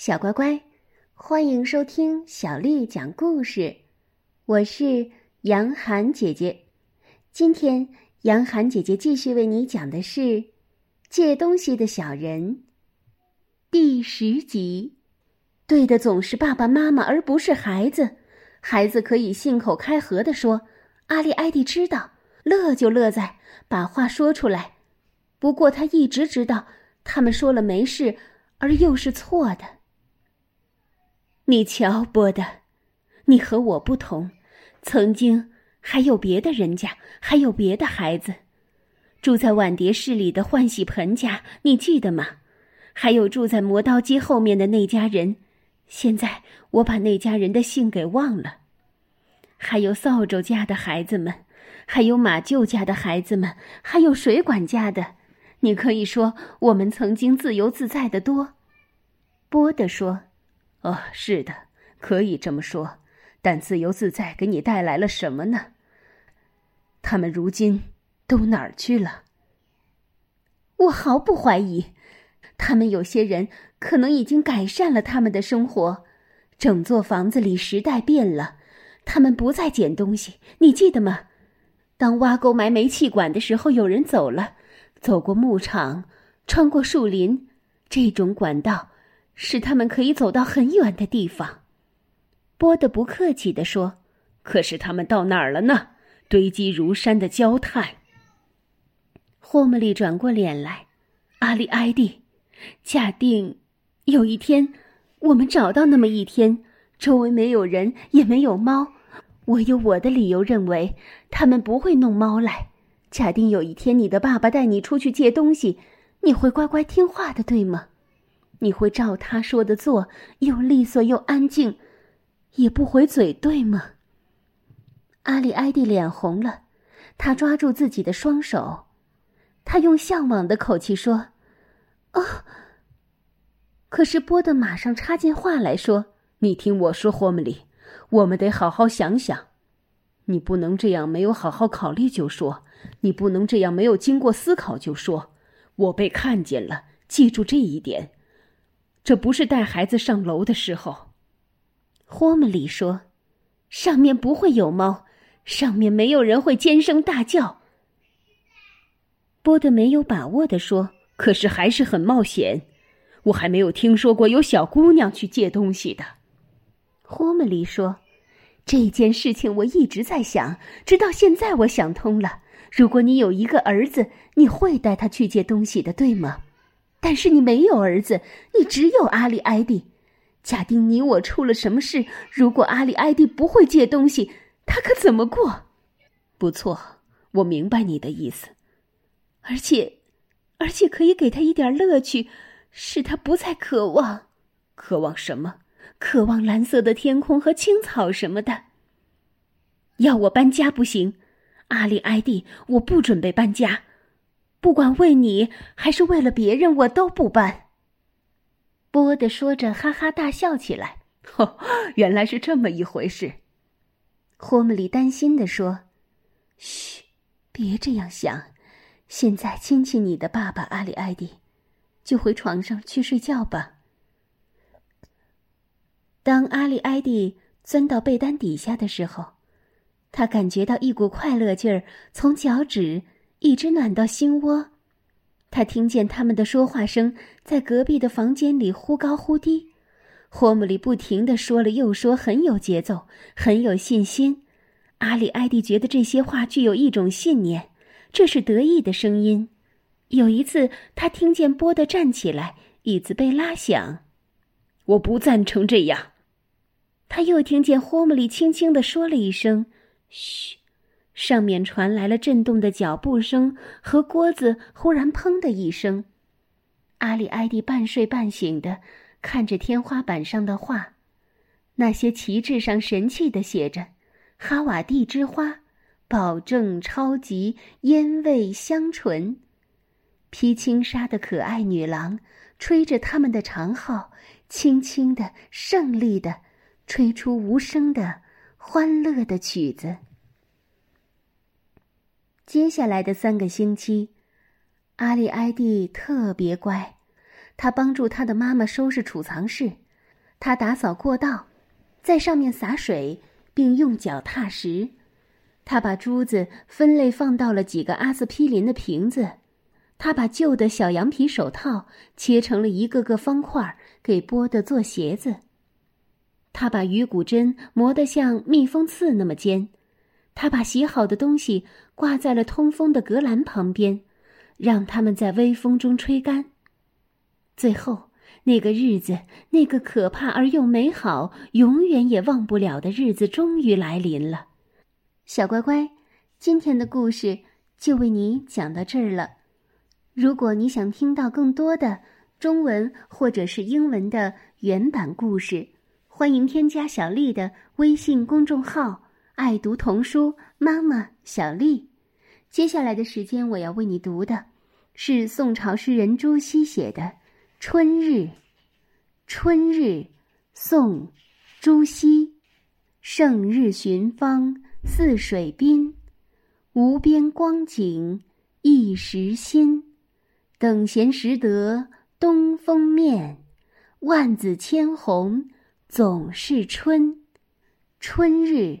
小乖乖，欢迎收听小丽讲故事。我是杨涵姐姐。今天，杨涵姐姐继续为你讲的是《借东西的小人》第十集。对的总是爸爸妈妈，而不是孩子。孩子可以信口开河的说：“阿丽埃蒂知道，乐就乐在把话说出来。”不过他一直知道，他们说了没事，而又是错的。你瞧，波的，你和我不同，曾经还有别的人家，还有别的孩子，住在碗碟市里的换洗盆家，你记得吗？还有住在磨刀机后面的那家人，现在我把那家人的姓给忘了。还有扫帚家的孩子们，还有马厩家的孩子们，还有水管家的。你可以说我们曾经自由自在的多。波德说：“哦，是的，可以这么说。但自由自在给你带来了什么呢？他们如今都哪儿去了？”我毫不怀疑，他们有些人可能已经改善了他们的生活。整座房子里时代变了，他们不再捡东西。你记得吗？当挖沟埋煤气管的时候，有人走了。走过牧场，穿过树林，这种管道使他们可以走到很远的地方。波德不客气地说：“可是他们到哪儿了呢？堆积如山的焦炭。”霍姆利转过脸来：“阿里埃蒂，假定有一天我们找到那么一天，周围没有人，也没有猫，我有我的理由认为他们不会弄猫来。”假定有一天你的爸爸带你出去借东西，你会乖乖听话的，对吗？你会照他说的做，又利索又安静，也不回嘴，对吗？阿里埃蒂脸红了，他抓住自己的双手，他用向往的口气说：“哦。”可是波德马上插进话来说：“你听我说，霍姆里，我们得好好想想。”你不能这样，没有好好考虑就说；你不能这样，没有经过思考就说。我被看见了，记住这一点。这不是带孩子上楼的时候。霍姆里说：“上面不会有猫，上面没有人会尖声大叫。”波德没有把握的说：“可是还是很冒险。我还没有听说过有小姑娘去借东西的。”霍姆里说。这件事情我一直在想，直到现在我想通了。如果你有一个儿子，你会带他去借东西的，对吗？但是你没有儿子，你只有阿里埃蒂。假定你我出了什么事，如果阿里埃蒂不会借东西，他可怎么过？不错，我明白你的意思。而且，而且可以给他一点乐趣，使他不再渴望。渴望什么？渴望蓝色的天空和青草什么的。要我搬家不行，阿里埃蒂，我不准备搬家，不管为你还是为了别人，我都不搬。波德说着，哈哈大笑起来。哦，原来是这么一回事。霍姆里担心的说：“嘘，别这样想。现在亲亲你的爸爸阿里埃蒂，就回床上去睡觉吧。”当阿里埃蒂钻到被单底下的时候，他感觉到一股快乐劲儿从脚趾一直暖到心窝。他听见他们的说话声在隔壁的房间里忽高忽低。霍姆里不停的说了又说，很有节奏，很有信心。阿里埃蒂觉得这些话具有一种信念，这是得意的声音。有一次，他听见波德站起来，椅子被拉响。我不赞成这样。他又听见霍姆里轻轻的说了一声：“嘘。”上面传来了震动的脚步声和锅子忽然“砰”的一声。阿里埃蒂半睡半醒的看着天花板上的画，那些旗帜上神气的写着“哈瓦蒂之花，保证超级烟味香醇”。披轻纱的可爱女郎吹着他们的长号。轻轻的，胜利的，吹出无声的、欢乐的曲子。接下来的三个星期，阿里埃蒂特别乖，他帮助他的妈妈收拾储藏室，他打扫过道，在上面洒水，并用脚踏实。他把珠子分类放到了几个阿司匹林的瓶子。他把旧的小羊皮手套切成了一个个方块，给波德做鞋子。他把鱼骨针磨得像蜜蜂刺那么尖。他把洗好的东西挂在了通风的格栏旁边，让它们在微风中吹干。最后，那个日子，那个可怕而又美好、永远也忘不了的日子，终于来临了。小乖乖，今天的故事就为你讲到这儿了。如果你想听到更多的中文或者是英文的原版故事，欢迎添加小丽的微信公众号。爱读童书，妈妈小丽。接下来的时间，我要为你读的是宋朝诗人朱熹写的《春日》。春日，宋，朱熹。胜日寻芳，泗水滨。无边光景，一时新。等闲识得东风面，万紫千红总是春。春日。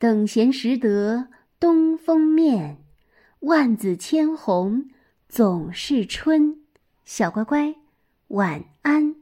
等闲识得东风面，万紫千红总是春。小乖乖，晚安。